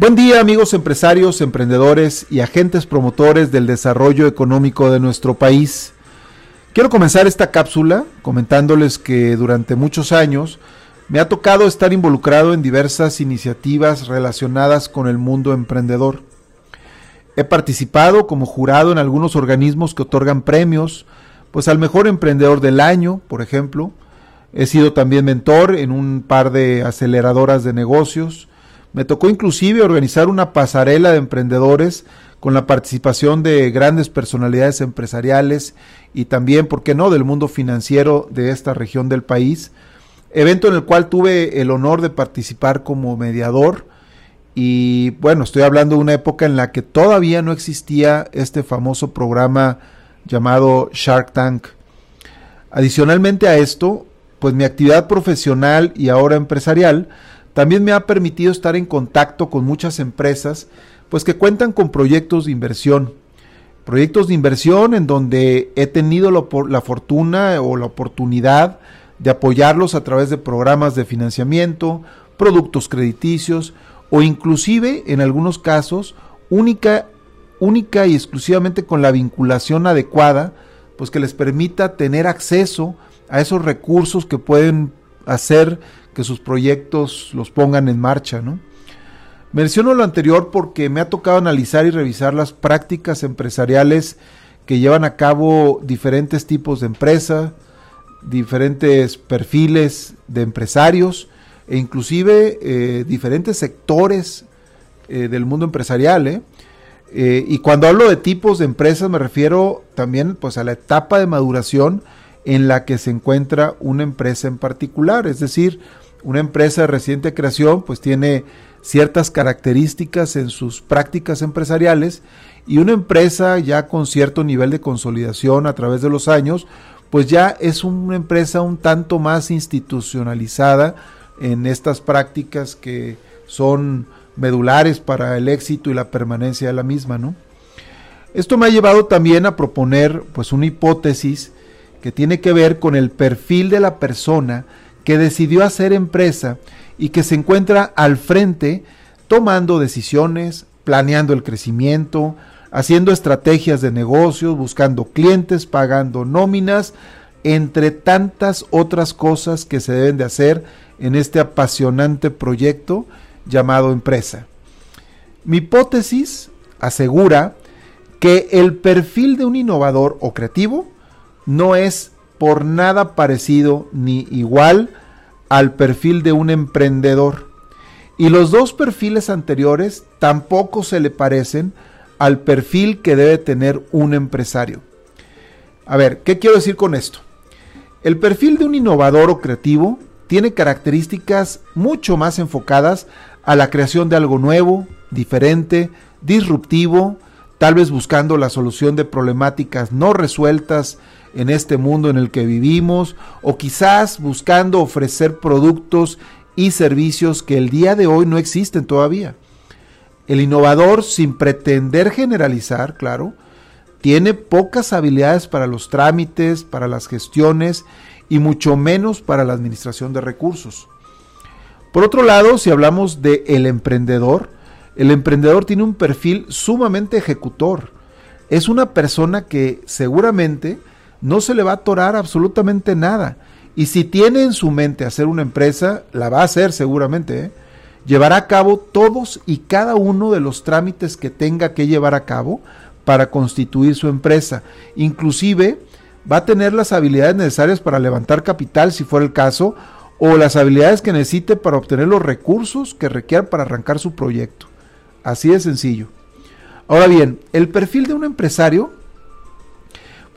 Buen día amigos empresarios, emprendedores y agentes promotores del desarrollo económico de nuestro país. Quiero comenzar esta cápsula comentándoles que durante muchos años me ha tocado estar involucrado en diversas iniciativas relacionadas con el mundo emprendedor. He participado como jurado en algunos organismos que otorgan premios, pues al mejor emprendedor del año, por ejemplo. He sido también mentor en un par de aceleradoras de negocios me tocó inclusive organizar una pasarela de emprendedores con la participación de grandes personalidades empresariales y también, ¿por qué no?, del mundo financiero de esta región del país. Evento en el cual tuve el honor de participar como mediador. Y bueno, estoy hablando de una época en la que todavía no existía este famoso programa llamado Shark Tank. Adicionalmente a esto, pues mi actividad profesional y ahora empresarial también me ha permitido estar en contacto con muchas empresas, pues que cuentan con proyectos de inversión. Proyectos de inversión en donde he tenido la, fortuna o la oportunidad de apoyarlos a través de programas de financiamiento, productos crediticios o inclusive en algunos casos única, única y exclusivamente con la vinculación adecuada, pues que les permita tener acceso a esos recursos que pueden hacer que sus proyectos los pongan en marcha, ¿no? Menciono lo anterior porque me ha tocado analizar y revisar las prácticas empresariales que llevan a cabo diferentes tipos de empresas, diferentes perfiles de empresarios e inclusive eh, diferentes sectores eh, del mundo empresarial. ¿eh? y cuando hablo de tipos de empresas me refiero también pues, a la etapa de maduración en la que se encuentra una empresa en particular, es decir, una empresa de reciente creación pues tiene ciertas características en sus prácticas empresariales y una empresa ya con cierto nivel de consolidación a través de los años pues ya es una empresa un tanto más institucionalizada en estas prácticas que son medulares para el éxito y la permanencia de la misma, ¿no? Esto me ha llevado también a proponer pues una hipótesis que tiene que ver con el perfil de la persona que decidió hacer empresa y que se encuentra al frente tomando decisiones, planeando el crecimiento, haciendo estrategias de negocios, buscando clientes, pagando nóminas, entre tantas otras cosas que se deben de hacer en este apasionante proyecto llamado empresa. Mi hipótesis asegura que el perfil de un innovador o creativo no es por nada parecido ni igual al perfil de un emprendedor. Y los dos perfiles anteriores tampoco se le parecen al perfil que debe tener un empresario. A ver, ¿qué quiero decir con esto? El perfil de un innovador o creativo tiene características mucho más enfocadas a la creación de algo nuevo, diferente, disruptivo, tal vez buscando la solución de problemáticas no resueltas en este mundo en el que vivimos o quizás buscando ofrecer productos y servicios que el día de hoy no existen todavía. El innovador, sin pretender generalizar, claro, tiene pocas habilidades para los trámites, para las gestiones y mucho menos para la administración de recursos. Por otro lado, si hablamos de el emprendedor, el emprendedor tiene un perfil sumamente ejecutor. Es una persona que seguramente no se le va a atorar absolutamente nada. Y si tiene en su mente hacer una empresa, la va a hacer seguramente. ¿eh? Llevará a cabo todos y cada uno de los trámites que tenga que llevar a cabo para constituir su empresa. Inclusive va a tener las habilidades necesarias para levantar capital si fuera el caso o las habilidades que necesite para obtener los recursos que requiera para arrancar su proyecto. Así de sencillo. Ahora bien, el perfil de un empresario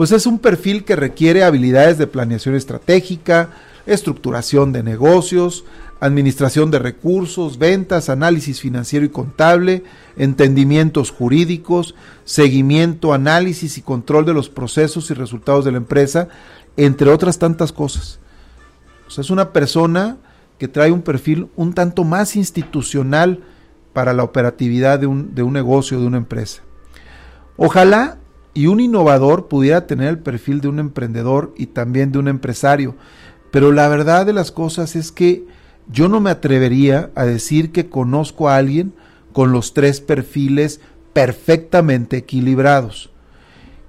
pues es un perfil que requiere habilidades de planeación estratégica, estructuración de negocios, administración de recursos, ventas, análisis financiero y contable, entendimientos jurídicos, seguimiento, análisis y control de los procesos y resultados de la empresa, entre otras tantas cosas. O sea, es una persona que trae un perfil un tanto más institucional para la operatividad de un, de un negocio, de una empresa. Ojalá y un innovador pudiera tener el perfil de un emprendedor y también de un empresario, pero la verdad de las cosas es que yo no me atrevería a decir que conozco a alguien con los tres perfiles perfectamente equilibrados.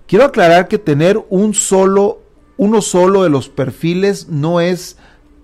Quiero aclarar que tener un solo, uno solo de los perfiles no es,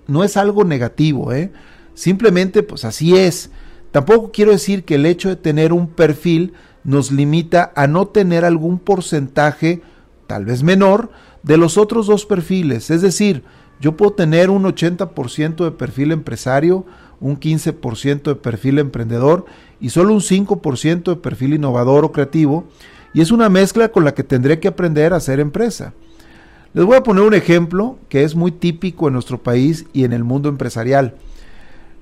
no es algo negativo, ¿eh? simplemente pues así es. Tampoco quiero decir que el hecho de tener un perfil nos limita a no tener algún porcentaje, tal vez menor, de los otros dos perfiles. Es decir, yo puedo tener un 80% de perfil empresario, un 15% de perfil emprendedor y solo un 5% de perfil innovador o creativo, y es una mezcla con la que tendré que aprender a hacer empresa. Les voy a poner un ejemplo que es muy típico en nuestro país y en el mundo empresarial.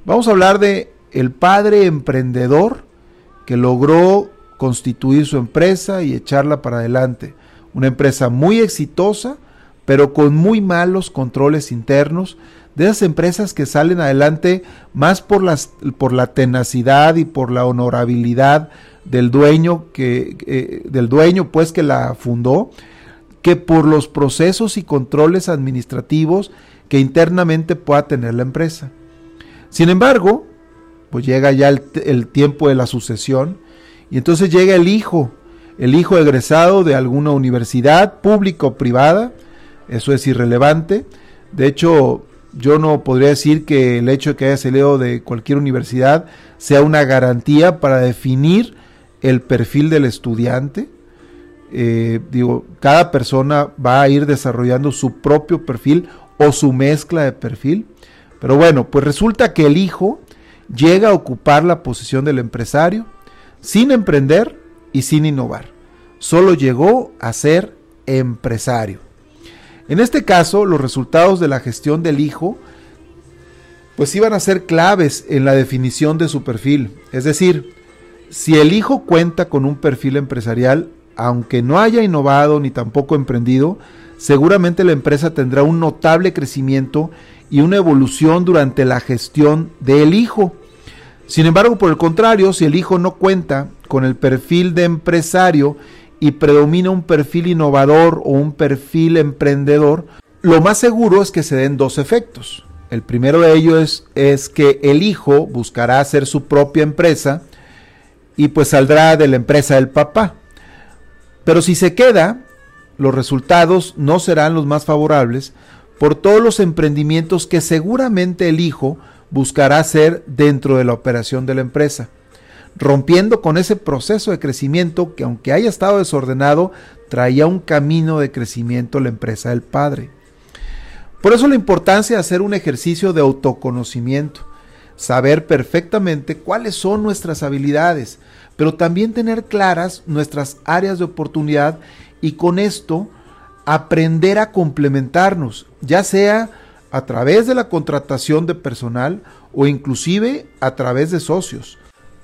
Vamos a hablar de el padre emprendedor que logró constituir su empresa y echarla para adelante. Una empresa muy exitosa, pero con muy malos controles internos, de esas empresas que salen adelante más por, las, por la tenacidad y por la honorabilidad del dueño que eh, del dueño pues que la fundó que por los procesos y controles administrativos que internamente pueda tener la empresa. Sin embargo, pues llega ya el, el tiempo de la sucesión y entonces llega el hijo, el hijo egresado de alguna universidad pública o privada, eso es irrelevante. De hecho, yo no podría decir que el hecho de que haya salido de cualquier universidad sea una garantía para definir el perfil del estudiante. Eh, digo, cada persona va a ir desarrollando su propio perfil o su mezcla de perfil. Pero bueno, pues resulta que el hijo llega a ocupar la posición del empresario sin emprender y sin innovar. Solo llegó a ser empresario. En este caso, los resultados de la gestión del hijo pues iban a ser claves en la definición de su perfil. Es decir, si el hijo cuenta con un perfil empresarial, aunque no haya innovado ni tampoco emprendido, seguramente la empresa tendrá un notable crecimiento y una evolución durante la gestión del hijo. Sin embargo, por el contrario, si el hijo no cuenta con el perfil de empresario y predomina un perfil innovador o un perfil emprendedor, lo más seguro es que se den dos efectos. El primero de ellos es, que el hijo buscará hacer su propia empresa y pues saldrá de la empresa del papá. Pero si se queda, los resultados no serán los más favorables por todos los emprendimientos que seguramente el hijo buscará hacer dentro de la operación de la empresa rompiendo con ese proceso de crecimiento que aunque haya estado desordenado, traía un camino de crecimiento la empresa del padre. Por eso la importancia de hacer un ejercicio de autoconocimiento, saber perfectamente cuáles son nuestras habilidades, pero también tener claras nuestras áreas de oportunidad y con esto aprender a complementarnos, ya sea a través de la contratación de personal o inclusive a través de socios.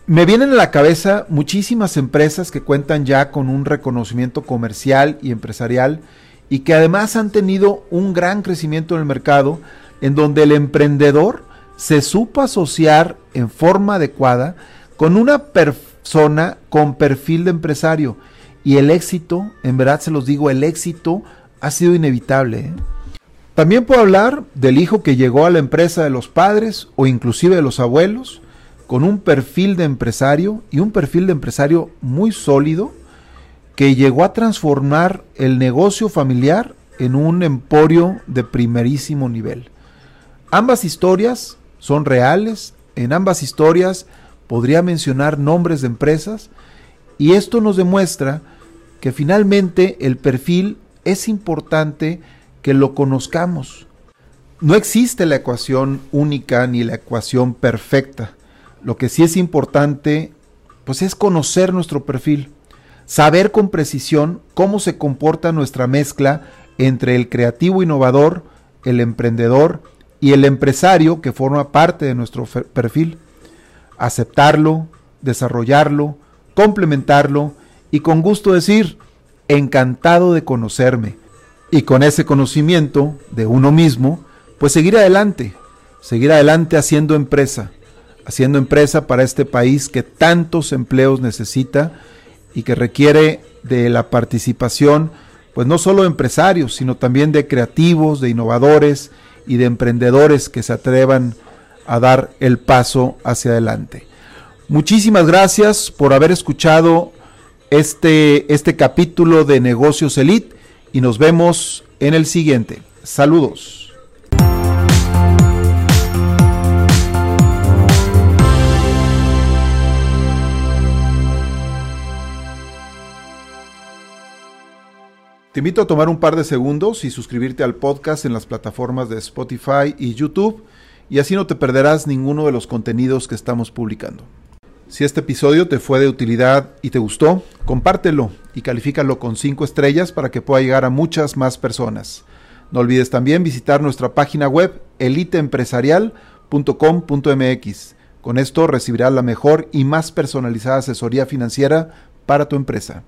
Me vienen a la cabeza muchísimas empresas que cuentan ya con un reconocimiento comercial y empresarial y que además han tenido un gran crecimiento en el mercado en donde el emprendedor se supo asociar en forma adecuada con una persona con perfil de empresario y el éxito, en verdad se los digo, el éxito ha sido inevitable. ¿eh? También puedo hablar del hijo que llegó a la empresa de los padres o inclusive de los abuelos, con un perfil de empresario y un perfil de empresario muy sólido que llegó a transformar el negocio familiar en un emporio de primerísimo nivel. Ambas historias son reales, en ambas historias podría mencionar nombres de empresas y esto nos demuestra que finalmente el perfil es importante que lo conozcamos. No existe la ecuación única ni la ecuación perfecta. Lo que sí es importante, pues es conocer nuestro perfil, saber con precisión cómo se comporta nuestra mezcla entre el creativo innovador, el emprendedor y el empresario que forma parte de nuestro perfil. Aceptarlo, desarrollarlo, complementarlo y con gusto decir, encantado de conocerme. Y con ese conocimiento de uno mismo, pues seguir adelante, seguir adelante haciendo empresa, haciendo empresa para este país que tantos empleos necesita y que requiere de la participación, pues no solo de empresarios, sino también de creativos, de innovadores y de emprendedores que se atrevan a dar el paso hacia adelante. Muchísimas gracias por haber escuchado este, este capítulo de Negocios Elite y nos vemos en el siguiente. Saludos. Te invito a tomar un par de segundos y suscribirte al podcast en las plataformas de Spotify y YouTube y así no te perderás ninguno de los contenidos que estamos publicando. Si este episodio te fue de utilidad y te gustó, compártelo y califícalo con 5 estrellas para que pueda llegar a muchas más personas. No olvides también visitar nuestra página web eliteempresarial.com.mx. Con esto recibirás la mejor y más personalizada asesoría financiera para tu empresa.